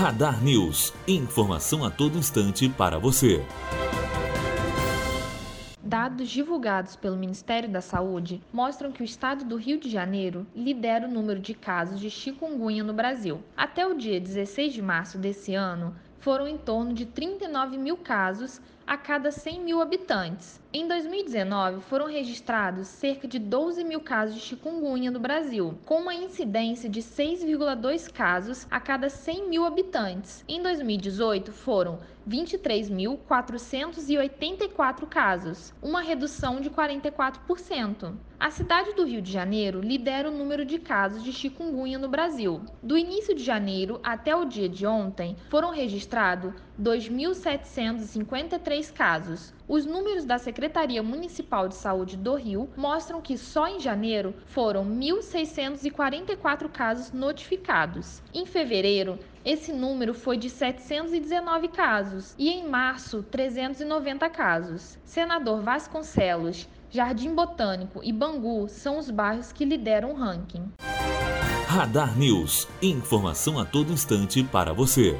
Radar News. Informação a todo instante para você. Dados divulgados pelo Ministério da Saúde mostram que o estado do Rio de Janeiro lidera o número de casos de chikungunya no Brasil. Até o dia 16 de março desse ano, foram em torno de 39 mil casos a cada 100 mil habitantes. Em 2019, foram registrados cerca de 12 mil casos de chikungunya no Brasil, com uma incidência de 6,2 casos a cada 100 mil habitantes. Em 2018, foram 23.484 casos, uma redução de 44%. A cidade do Rio de Janeiro lidera o número de casos de chikungunya no Brasil. Do início de janeiro até o dia de ontem, foram registrados 2.753 casos. Os números da Secretaria Municipal de Saúde do Rio mostram que só em janeiro foram 1.644 casos notificados. Em fevereiro, esse número foi de 719 casos e em março, 390 casos. Senador Vasconcelos, Jardim Botânico e Bangu são os bairros que lideram o ranking. Radar News. Informação a todo instante para você.